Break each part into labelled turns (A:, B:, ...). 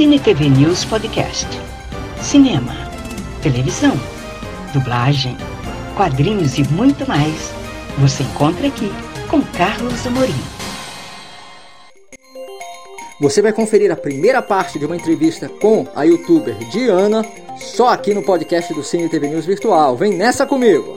A: Cine TV News Podcast. Cinema, televisão, dublagem, quadrinhos e muito mais. Você encontra aqui com Carlos Amorim.
B: Você vai conferir a primeira parte de uma entrevista com a youtuber Diana só aqui no podcast do Cine TV News Virtual. Vem nessa comigo!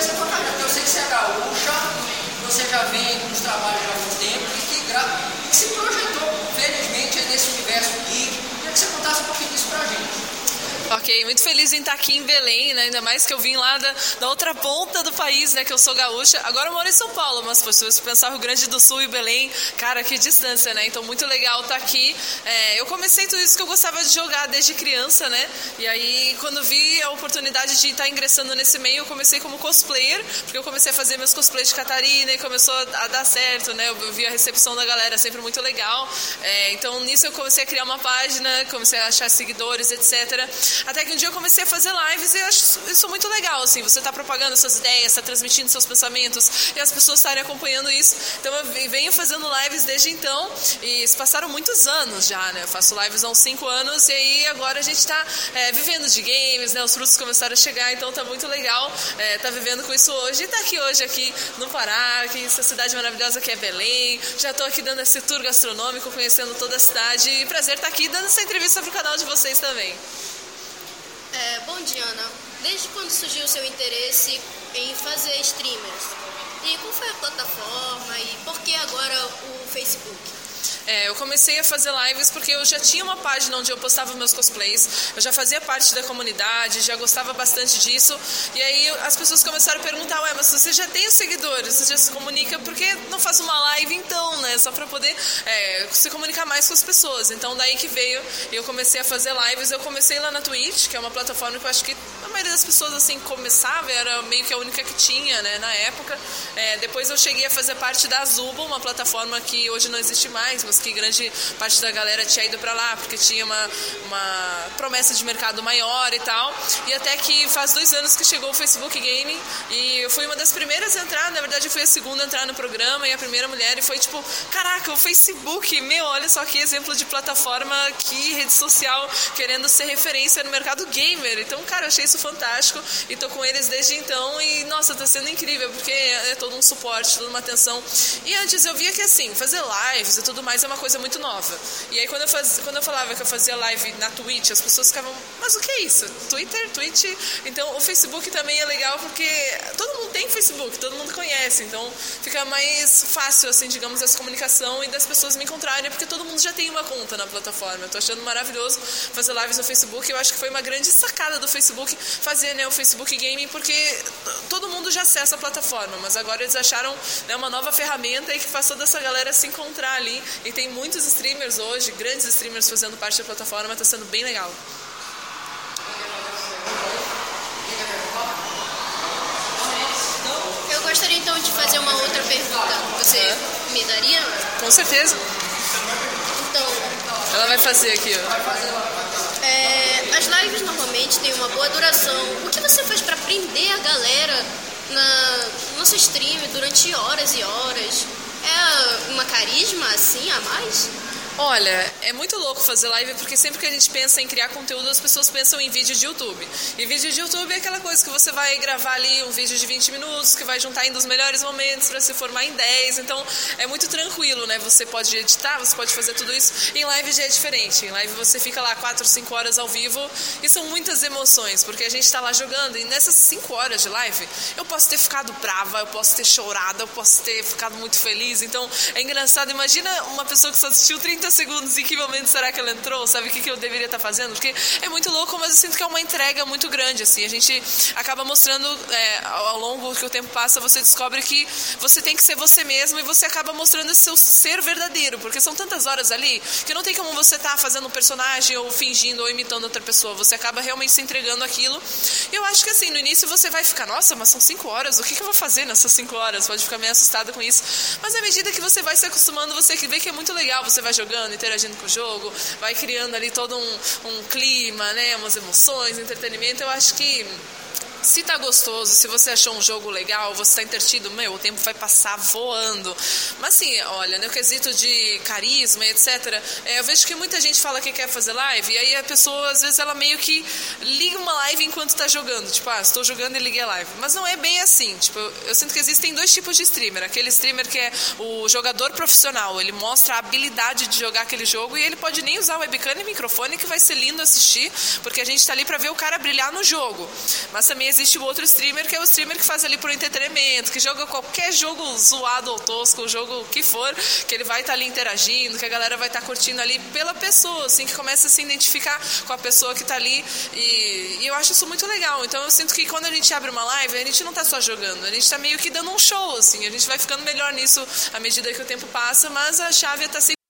B: essa batalha. Eu sei que você é gaúcha, você já vem com os trabalhos há
C: muito
B: tempo e que, gra... que se projetou, felizmente, nesse universo aqui. Queria que você contasse um pouquinho disso pra gente
C: feliz em estar aqui em Belém, né? Ainda mais que eu vim lá da, da outra ponta do país, né? Que eu sou gaúcha. Agora eu moro em São Paulo, mas se você pensar Rio Grande do Sul e Belém, cara, que distância, né? Então muito legal estar aqui. É, eu comecei tudo isso que eu gostava de jogar desde criança, né? E aí quando vi a oportunidade de estar ingressando nesse meio, eu comecei como cosplayer, porque eu comecei a fazer meus cosplays de Catarina e começou a dar certo, né? Eu vi a recepção da galera sempre muito legal. É, então nisso eu comecei a criar uma página, comecei a achar seguidores, etc. Até que um dia eu comecei a fazer lives e acho isso muito legal, assim, você está propagando suas ideias, está transmitindo seus pensamentos e as pessoas estarem acompanhando isso. Então eu venho fazendo lives desde então e passaram muitos anos já, né? Eu faço lives há uns 5 anos e aí agora a gente está é, vivendo de games, né? Os frutos começaram a chegar, então tá muito legal é, tá vivendo com isso hoje e tá aqui hoje aqui no Pará, que essa cidade maravilhosa que é Belém. Já estou aqui dando esse tour gastronômico, conhecendo toda a cidade e prazer estar tá aqui dando essa entrevista pro canal de vocês também.
D: Bom dia, Ana. Desde quando surgiu o seu interesse em fazer streamers? E qual foi a plataforma e por que agora o Facebook?
C: É, eu comecei a fazer lives porque eu já tinha uma página onde eu postava meus cosplays, eu já fazia parte da comunidade, já gostava bastante disso. E aí as pessoas começaram a perguntar: Ué, mas você já tem os seguidores, você já se comunica, por que não faz uma live então, né? Só para poder é, se comunicar mais com as pessoas. Então daí que veio, eu comecei a fazer lives. Eu comecei lá na Twitch, que é uma plataforma que eu acho que a maioria das pessoas assim começava, era meio que a única que tinha, né, na época. É, depois eu cheguei a fazer parte da Azubo, uma plataforma que hoje não existe mais, mas que grande parte da galera tinha ido para lá porque tinha uma, uma promessa de mercado maior e tal. E até que faz dois anos que chegou o Facebook Gaming e eu fui uma das primeiras a entrar, na verdade eu fui a segunda a entrar no programa e a primeira mulher e foi tipo, caraca, o Facebook, meu, olha só que exemplo de plataforma, que rede social querendo ser referência no mercado gamer. Então, cara, eu achei isso fantástico e tô com eles desde então e nossa, tá sendo incrível porque é todo um suporte, toda uma atenção. E antes eu via que assim, fazer lives e tudo mais é uma coisa muito nova. E aí quando eu, faz, quando eu falava que eu fazia live na Twitch, as pessoas ficavam, mas o que é isso? Twitter, Twitch? Então o Facebook também é legal porque todo mundo tem Facebook, todo mundo conhece, então fica mais fácil, assim, digamos, essa comunicação e das pessoas me encontrarem, porque todo mundo já tem uma conta na plataforma. Eu tô achando maravilhoso fazer lives no Facebook. Eu acho que foi uma grande sacada do Facebook fazer né, o Facebook Gaming, porque todo mundo já acessa a plataforma, mas agora eles acharam né, uma nova ferramenta e que faz toda essa galera se encontrar ali. E tem muitos streamers hoje, grandes streamers fazendo parte da plataforma, está sendo bem legal.
D: Eu gostaria então de fazer uma outra pergunta. Você é. me daria?
C: Com certeza.
D: Então.
C: Ela vai fazer aqui, ó.
D: É, as lives normalmente têm uma boa duração. O que você faz para prender a galera na, no nosso stream durante horas e horas? Uma carisma assim a mais?
C: Olha, é muito louco fazer live porque sempre que a gente pensa em criar conteúdo, as pessoas pensam em vídeo de YouTube. E vídeo de YouTube é aquela coisa que você vai gravar ali um vídeo de 20 minutos, que vai juntar ainda os melhores momentos para se formar em 10. Então é muito tranquilo, né? Você pode editar, você pode fazer tudo isso. Em live já é diferente. Em live você fica lá 4, 5 horas ao vivo e são muitas emoções, porque a gente está lá jogando e nessas 5 horas de live eu posso ter ficado brava, eu posso ter chorado, eu posso ter ficado muito feliz. Então é engraçado. Imagina uma pessoa que só assistiu 30 segundos, em que momento será que ela entrou? Sabe o que, que eu deveria estar fazendo? Porque é muito louco, mas eu sinto que é uma entrega muito grande. assim. A gente acaba mostrando é, ao longo que o tempo passa, você descobre que você tem que ser você mesmo e você acaba mostrando esse seu ser verdadeiro, porque são tantas horas ali que não tem como você estar tá fazendo um personagem ou fingindo ou imitando outra pessoa. Você acaba realmente se entregando aquilo. E eu acho que assim, no início você vai ficar, nossa, mas são cinco horas, o que, que eu vou fazer nessas cinco horas? Pode ficar meio assustada com isso. Mas à medida que você vai se acostumando, você vê que é muito legal, você vai jogando, interagindo com o jogo, vai criando ali todo um, um clima, né, umas emoções, entretenimento. Eu acho que se tá gostoso, se você achou um jogo legal, você tá entretido, meu, o tempo vai passar voando. Mas assim, olha, no quesito de carisma etc, é, eu vejo que muita gente fala que quer fazer live, e aí a pessoa, às vezes, ela meio que liga uma live enquanto tá jogando. Tipo, ah, estou jogando e liguei a live. Mas não é bem assim. Tipo, eu sinto que existem dois tipos de streamer. Aquele streamer que é o jogador profissional, ele mostra a habilidade de jogar aquele jogo e ele pode nem usar webcam e microfone, que vai ser lindo assistir, porque a gente tá ali para ver o cara brilhar no jogo. Mas também existe o outro streamer que é o streamer que faz ali por entretenimento, que joga qualquer jogo zoado ou tosco, o jogo que for, que ele vai estar tá ali interagindo, que a galera vai estar tá curtindo ali pela pessoa, assim, que começa a se identificar com a pessoa que está ali. E, e, eu acho isso muito legal. Então eu sinto que quando a gente abre uma live, a gente não está só jogando, a gente está meio que dando um show, assim, a gente vai ficando melhor nisso à medida que o tempo passa, mas a chave está sempre.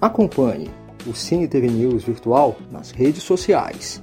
B: Acompanhe o Cine TV News virtual nas redes sociais.